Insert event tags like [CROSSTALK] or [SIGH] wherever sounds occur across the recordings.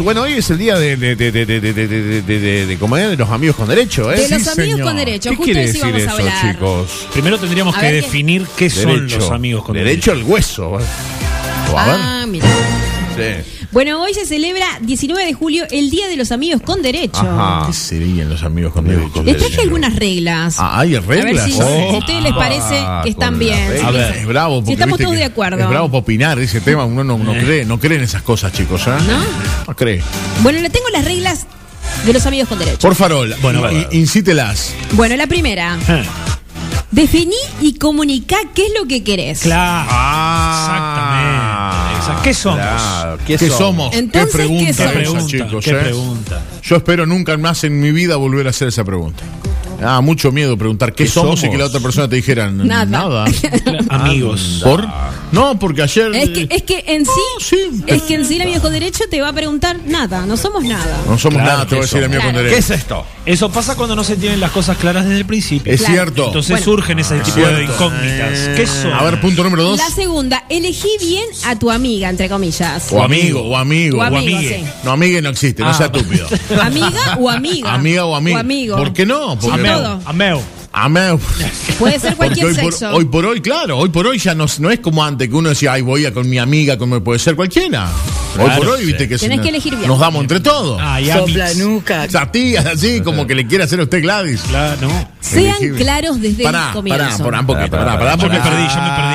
Bueno, hoy es el día de, de, de, de, los amigos con derecho, ¿eh? De los amigos con derecho, justo quiere decir vamos chicos? Primero tendríamos que definir qué son los amigos con derecho. Derecho al hueso. Ah, mira. Sí. Bueno, hoy se celebra 19 de julio el Día de los Amigos con Derecho. Ajá. ¿Qué serían los amigos con derecho? Les traje algunas reglas. Ah, ¿hay reglas? A ver si, si Oh. a ustedes les parece Ah, que están bien. si reglas. les- es bravo. si porque estamos viste todos de acuerdo. Es bravo para opinar ese tema. Uno no, no cree, no cree en esas cosas, chicos. ¿eh? ¿No? No cree. Bueno, le tengo las reglas de los amigos con derecho. Por farol, Bueno, incítelas. Bueno, la primera. Eh, Definí y comunicá qué es lo que querés. Claro. Ah. ¿Qué somos? Claro. ¿Qué, Entonces, somos? ¿qué ¿Qué pregunta, somos? ¿Qué esa, pregunta? chicos? ¿Qué eh? pregunta? Yo espero nunca más en mi vida volver a hacer esa pregunta. Ah, mucho miedo preguntar qué, ¿Qué somos, y somos? que la otra persona te dijera Nada. nada. [LAUGHS] Amigos. ¿Por? No, porque ayer. Es que, es que en sí, sí. es que en sí el amigo con derecho te va a preguntar nada, no somos nada. No somos Claro nada, te voy a decir amigo con Claro. derecho. ¿Qué es esto? Eso pasa cuando no se tienen las cosas claras desde el principio. Es Claro. cierto. Entonces Bueno. surgen ese tipo de incógnitas. ¿Qué son? A ver, punto número dos. La segunda, elegí bien a tu amiga, entre comillas. O amigo, o amigo. O amigo, amigue. sí. No, amigue no existe, no Ah. sea estúpido. [LAUGHS] Amiga o amiga. Amiga o amigo. O amigo. ¿Por qué no? Porque Ameo. no. todo. Ameo. Ameo. Puede ser cualquier hoy por, sexo. hoy por hoy, claro, hoy por hoy ya no, no es como antes que uno decía, ay, voy a con mi amiga, como puede ser cualquiera. hoy por hoy, sí. viste que Tenés se- que elegir bien. nos damos entre todos. Así, como que le quiere hacer a usted Gladys. Claro, no. Sean Elegible. claros desde Pará, el comienzo. pará, pará un poquito, Pará, pará, pará, pará, Yo me porque- perdí, yo me perdí.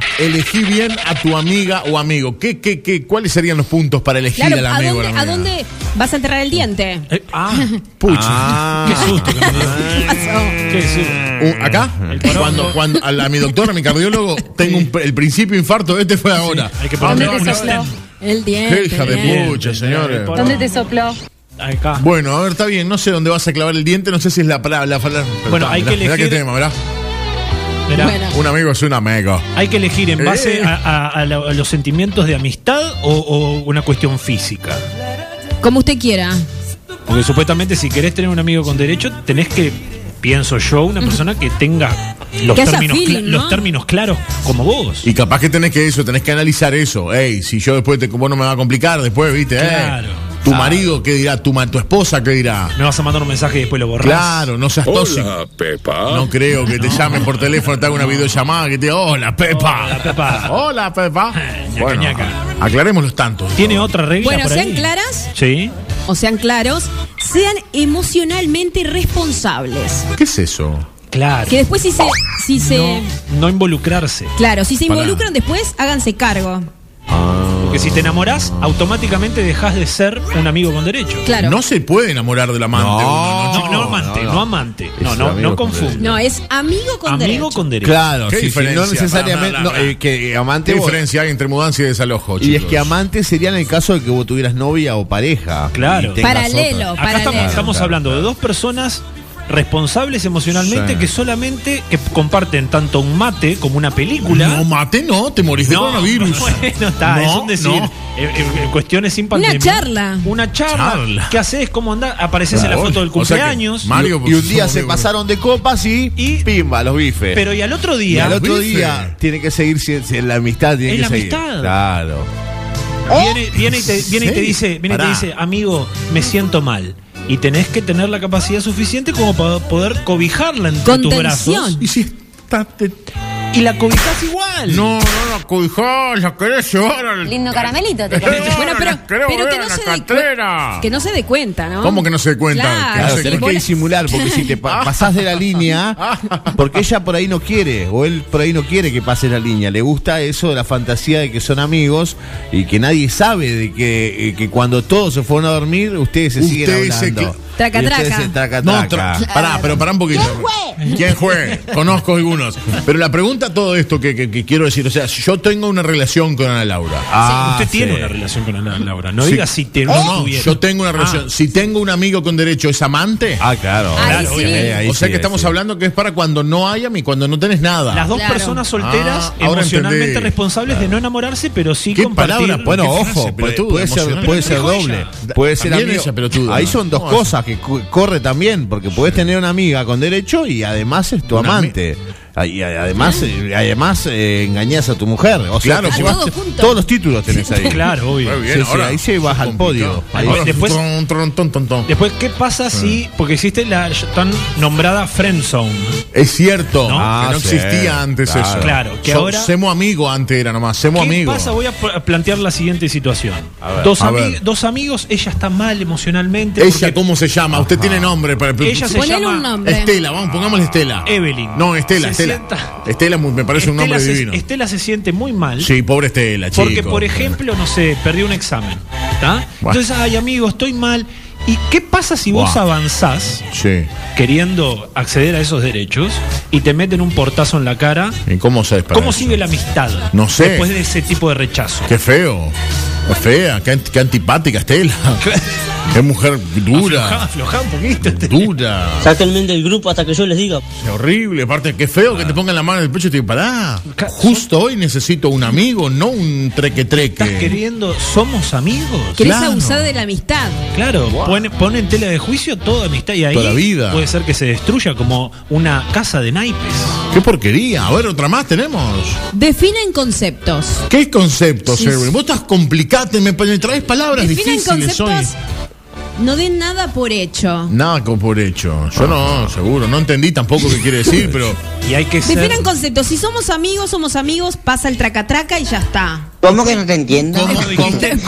Ah, elegí bien a tu amiga o amigo. ¿Qué, qué, qué, ¿Cuáles serían los puntos para elegir Claro, al ¿a amigo o dónde, a la dónde vas a enterrar el diente? Eh, ah, [LAUGHS] Pucha. Ah. qué susto que me. [LAUGHS] ¿Qué susto. Uh, ¿Acá? Cuando, cuando a, la- a mi doctor, a mi cardiólogo, [LAUGHS] tengo un- el principio infarto, este fue ahora. Hay que Ah, un no. stent. El diente. Qué hija de pucha, señores. ¿Dónde te sopló? Acá. Bueno, a ver, está bien, no sé dónde vas a clavar el diente, no sé si es la palabra. La, pero Bueno, está, hay mirá, que mirá elegir- qué tema, ¿verdad? Mirá, Bueno. Un amigo es un amigo. Hay que elegir en base Eh. a, a- a la- a los sentimientos de amistad o, o una cuestión física. Como usted quiera. Porque supuestamente si querés tener un amigo con derecho, tenés que, pienso yo, una persona que tenga los, Que haya términos, feeling, cla- ¿no? los términos claros como vos. Y capaz que tenés que eso, tenés que analizar eso. Ey, si yo después te, vos no me va a complicar después, ¿viste? Eh, Claro. Tu Claro. marido, ¿qué dirá? Tu, ma- tu esposa, ¿qué dirá? Me vas a mandar un mensaje y después lo borrás. Claro, no seas tóxico. Hola, Pepa. No creo que te llamen por teléfono, te hagan una videollamada, que te diga, hola, Pepa. Hola, Pepa. Hola, Pepa. Ñaca, Bueno, aclaremos los tantos. ¿Tiene otra regla Bueno, por sean ahí? claras Sí. o sean claros, sean emocionalmente responsables. ¿Qué es eso? Claro. Que después si se, si se, No, no involucrarse. claro, si se Pará. involucran después, háganse cargo. Porque si te enamorás, automáticamente dejas de ser un amigo con derecho. Claro. No se puede enamorar del amante. No. uno, No, chicos. no amante, no, no. amante. Es No, no, amigo no con confunda. No, es amigo con Amigo derecho. con derecho. Claro, ¿Qué sí, diferencia? no necesariamente. Eh, que amante. ¿Qué vos- diferencia hay entre mudanza y desalojo, y es que amante sería en el caso de que vos tuvieras novia o pareja. Claro. Paralelo. otra. Acá estamos, Paralelo. estamos hablando de dos personas responsables emocionalmente Sí. que solamente que comparten tanto un mate como una película. No, mate, no, te morís de No, coronavirus. [LAUGHS] Bueno, está, No, es un decir. no. eh, eh, eh, cuestiones sin Una pandemia. charla. Una charla. Charla. ¿Qué haces? ¿Cómo andás? Apareces en la foto del O sea cumpleaños. Mario, Y un día se pasaron de copas y, Y- pimba, los bifes. pero y al otro y día al otro bife. día tiene que seguir si, si la amistad tiene que la seguir. amistad. Claro. viene, viene y te, viene y te ¿Serio? dice, viene y te dice, amigo, me siento mal. Y tenés que tener la capacidad suficiente como para poder cobijarla entre tus brazos. ¿Y si está te- Y la cobijas igual. No, no, cobijá, la querés llevar al... Lindo caramelito te. [LAUGHS] Bueno, pero, pero que, no se dé que no se cuenta, ¿no? ¿Cómo que no se dé cuenta? Claro, Que Claro, hace- tenés que la- disimular, porque si te pa- [LAUGHS] pasás de la línea, porque ella por ahí no quiere, o él por ahí no quiere que pases la línea. Le gusta eso de la fantasía de que son amigos y que nadie sabe de que, eh, que cuando todos se fueron a dormir, ustedes se siguen Ustedes se hablando. cla- Traca, traca. se traca, No, traca. tra- pará, pero pará un poquito. ¿Quién fue? ¿Quién fue? Conozco algunos. Pero la pregunta, todo esto que, que- que quiero decir, o sea, si yo tengo una relación con Ana Laura. Ah, Usted tiene una relación con Ana Laura. No Sí. diga si te No, no tuviera. yo tengo una relación. Ah. Si tengo un amigo con derecho, ¿es amante? Ah, claro. Ahí Claro, sí. ahí o sea sí, que estamos hablando que es para cuando no hay y cuando no tenés nada. Las dos Claro. personas solteras Ah, ahora emocionalmente entendí. responsables de no enamorarse, pero sí ¿Qué compartir. palabra? Bueno, ¿Qué ojo, frase puede, puede ser, puede doble. Puede ser amigo. ella. Ahí son dos cosas que cu- corre también, porque puedes tener una amiga con derecho y además es tu amante. Y además, eh, además eh, engañás a tu mujer. O sea, Claro, llevas todos juntos. todos los títulos tenés ahí. [LAUGHS] Claro, obvio. Muy bien, Sí, ahí se vas al podio. Ahí- Después- tron, tron, ton, ton, ton, ton. Después, ¿qué pasa si.? Porque existe la tan nombrada friend zone. Es cierto, ¿No? que Ah, no sí, existía antes claro. eso. Claro, que So- ahora- Semo amigo antes era nomás, semo ¿Qué amigo. pasa? Voy a pl- plantear la siguiente situación. ver. dos, A ami- ver. dos amigos, ella está mal emocionalmente. Ella, porque ¿cómo se llama? Usted tiene nombre para Ella se llama un nombre. Estela, vamos, pongámosle Estela. Evelyn. No, Estela, Estela. Estela mu- me parece un Estela nombre se, divino. Estela se siente muy mal. Sí, pobre Estela, chico. Porque, por ejemplo, no sé, perdió un examen. ¿tá? Bueno. Entonces, ay, amigo, estoy mal. ¿Y qué pasa si vos Buah. avanzás Sí. queriendo acceder a esos derechos y te meten un portazo en la cara? ¿Y cómo se ¿Cómo sigue la amistad? No sé. Después de ese tipo de rechazo. Qué feo. Qué fea, qué, anti- qué antipática Estela. [LAUGHS] qué mujer dura. aflojá un poquito. Dura. Sáquenme del grupo hasta que yo les diga. Qué horrible. Aparte, qué feo que te pongan la mano en el pecho y te digan, pará. Justo hoy necesito un amigo, no un treque-treque. ¿Estás queriendo? ¿Somos amigos? Querés Claro. abusar de la amistad. Claro, pone, pone en tela de juicio toda amistad y ahí Toda la vida. puede ser que se destruya como una casa de naipes. Qué porquería. A ver, otra más tenemos. Definen conceptos. ¿Qué conceptos, Sí, Erwin? sí. Vos estás complicate, me, me traes palabras Definen difíciles conceptos. hoy. No den nada por hecho. Nada por hecho. Yo no, seguro. No entendí tampoco qué quiere decir, [LAUGHS] pero. Y hay que ser. Definan conceptos. Si somos amigos, somos amigos, pasa el traca-traca y ya está. ¿Cómo que no te entiendo? ¿Cómo dijiste?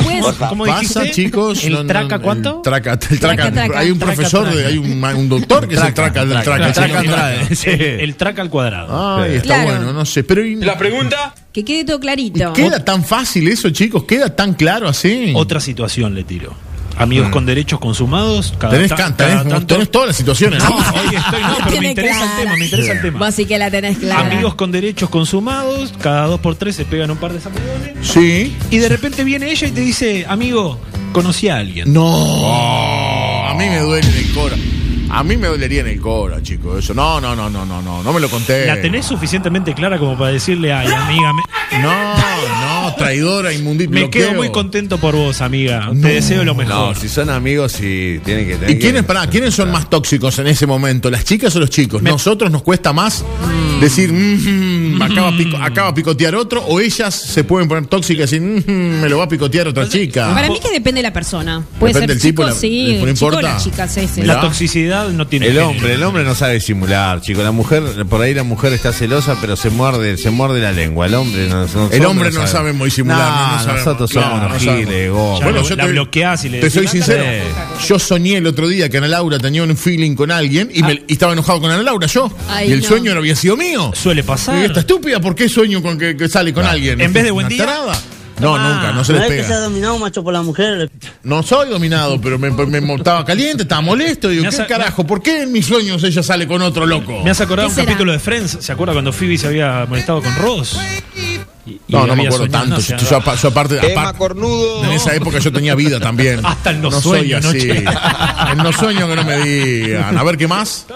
¿Cómo Pasa, dijiste? chicos. ¿El no, no, traca el cuánto? Traca, el traca. Traca, traca. Hay un Traca, profesor, de- hay un, un doctor que es el traca del traca. El, el traca al cuadrado. Ay, está Claro. bueno, no sé. Pero. ¿y- pregunta? que quede todo clarito. ¿Queda tan fácil eso, chicos? ¿Queda tan claro así? Otra situación le tiro. Amigos con derechos consumados. Cada, Tenés, ta- can- cada tenés, tanto- tenés todas las situaciones. No, [LAUGHS] hoy estoy, no, pero me Tiene interesa el tema, me interesa el tema. Vos sí que la tenés clara. Amigos con derechos consumados, cada dos por tres se pegan un par de sacudones. Sí. Y de repente viene ella y te dice, amigo, conocí a alguien. No. A mí me duele en el cora. A mí me dolería en el cora, chicos. Eso. No, no, no, no, no, no. No me lo conté. ¿La tenés suficientemente clara como para decirle, ay, amiga, me, No, no, traidora, inmundita. me quedo muy contento por vos, amiga. Te deseo lo mejor. No, si son amigos, sí, tienen que tener. ¿Y quiénes, que- pará, quiénes son más tóxicos en ese momento? ¿Las chicas o los chicos? Nosotros nos cuesta más decir, "Mm, mm, acaba, pico- acaba a picotear otro, o ellas se pueden poner tóxicas y decir, "Mm, me lo va a picotear otra chica. Para mí que depende de la persona. Puede Depende ser tipo, chico, la- sí, no chico importa. la chica, sí, sí. Mirá. La toxicidad no tiene El género. hombre, el hombre no sabe simular, chico. La mujer, por ahí la mujer está celosa, pero se muerde, se muerde la lengua. El hombre no, no- El hombre no sabe muy simular. No, no, no sabemos. nosotros No, somos no unos giles, Bueno, yo la te- bloqueás y le Te decís, soy "Anda, sincero. anda". Yo soñé el otro día que Ana Laura tenía un feeling con alguien y, me- y estaba enojado con Ana Laura, yo. Ay, y el no. sueño no había sido mío. Suele pasar. Y esta estúpida, ¿por qué sueño con que, que sale con alguien? En vez de buen día. tarada. No, nunca, no se les es que sea pega. dominado macho por la mujer. No soy dominado, pero me, me- me- estaba caliente, estaba molesto. Digo, ¿qué carajo? ¿Por qué en mis sueños ella sale con otro loco? Me has acordado ¿Qué un será? capítulo de Friends. ¿Se acuerda cuando Phoebe se había molestado con Ross? Y- y No, no me acuerdo tanto. no yo, yo apa- yo aparte, aparte- cornudo. en esa época yo tenía vida también. [LAUGHS] Hasta en los no soy sueños, así. noche. [LAUGHS] En los sueños que no me digan. A ver qué más.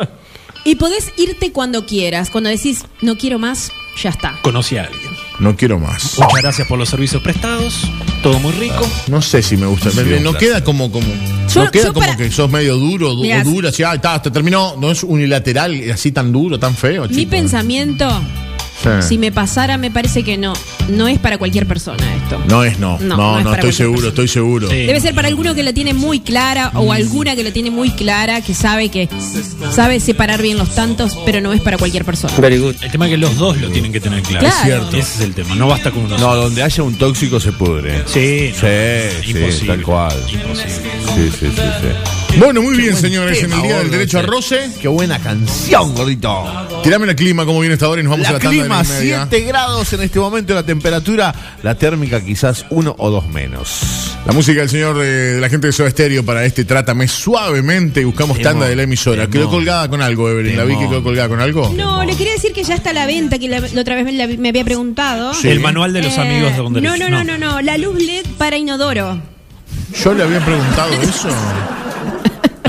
Y podés irte cuando quieras. Cuando decís, no quiero más, ya está. Conocí a alguien. No quiero más. Muchas gracias por los servicios prestados. Todo muy rico. No sé si me gusta. Me- Sí, me- no queda como, como Yo- no queda yo como para- que sos medio duro du- Mirá, o dura, así, ah, está, te terminó. No es unilateral, así tan duro, tan feo. Mi chico. pensamiento, Sí. si me pasara, me parece que no. No es para cualquier persona esto. No es no. No, No, es estoy seguro, persona. estoy seguro. Sí. Debe ser para alguno que la tiene muy clara o alguna que la tiene muy clara, que sabe que sabe separar bien los tantos, pero no es para cualquier persona. Very good. El tema es que los dos lo tienen que tener claro. Claro. Es cierto. Ese es el tema. No basta con uno No, donde haya un tóxico se pudre. Sí, no. Sí, sí, tal cual. Imposible. Sí, sí, sí, sí. Bueno, muy bien, señores. En el Día del Derecho a. Roce, Qué buena canción, gordito. tirame el clima como viene esta hora y nos vamos a La la tanda clima de la media. 7 grados en este momento, la temperatura, la térmica quizás uno o dos menos. La música del señor eh, de la gente de Soda para este Trátame suavemente y buscamos tanda de la emisora. Quedó temón. colgada con algo, Evelyn. ¿La vi que quedó colgada con algo? No, le quería decir que ya está a la venta, que la, la otra vez me, la- me había preguntado. Sí. El manual de los Eh, amigos de Don no, no, no, no, no, la luz LED para inodoro. Yo le había preguntado [LAUGHS] eso.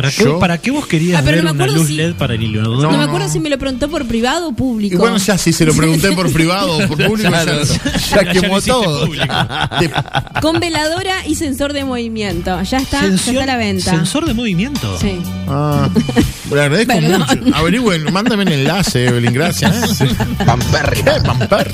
Para ¿Para qué, Yo- ¿Para qué vos querías Ah, ver no una luz si- LED para el inodoro? No, No, me acuerdo si me lo preguntó por privado o público. Y bueno, ya si se lo pregunté por privado o por [LAUGHS] público, ya Claro, [LAUGHS] quemó todo. [LAUGHS] Con veladora y sensor de movimiento. Ya está, ya está a la venta. Sensor de movimiento. Sí. Ah, le agradezco Perdón. mucho. Averigüen, mándame el enlace, Evelyn, gracias. ¿eh? ¿Qué? Pamper.